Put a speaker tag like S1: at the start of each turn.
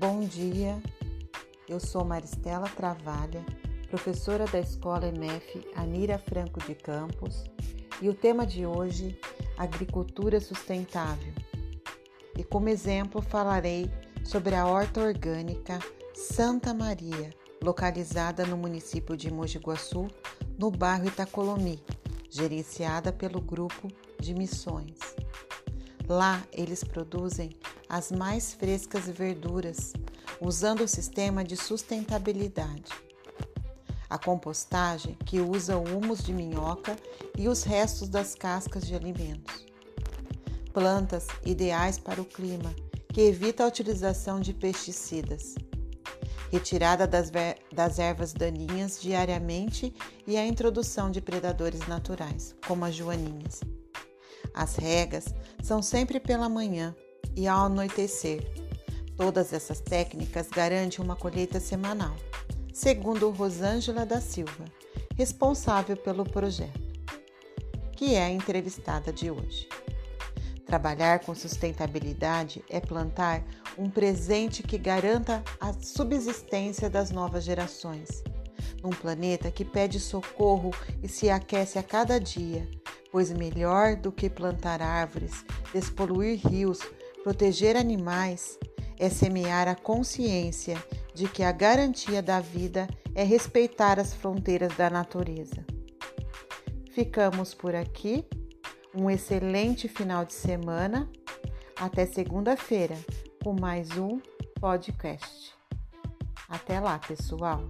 S1: Bom dia, eu sou Maristela Travalha, professora da Escola MF Anira Franco de Campos, e o tema de hoje, agricultura sustentável. E como exemplo falarei sobre a horta orgânica Santa Maria, localizada no município de Mogi Guaçu, no bairro Itacolomi, gerenciada pelo grupo de missões. Lá eles produzem as mais frescas verduras, usando o sistema de sustentabilidade. A compostagem, que usa o humus de minhoca e os restos das cascas de alimentos. Plantas ideais para o clima, que evita a utilização de pesticidas. Retirada das, das ervas daninhas diariamente e a introdução de predadores naturais, como as joaninhas. As regas são sempre pela manhã e ao anoitecer. Todas essas técnicas garantem uma colheita semanal, segundo Rosângela da Silva, responsável pelo projeto, que é a entrevistada de hoje. Trabalhar com sustentabilidade é plantar um presente que garanta a subsistência das novas gerações. Num planeta que pede socorro e se aquece a cada dia, pois melhor do que plantar árvores, despoluir rios, proteger animais, é semear a consciência de que a garantia da vida é respeitar as fronteiras da natureza. Ficamos por aqui. Um excelente final de semana. Até segunda-feira com mais um podcast. Até lá, pessoal!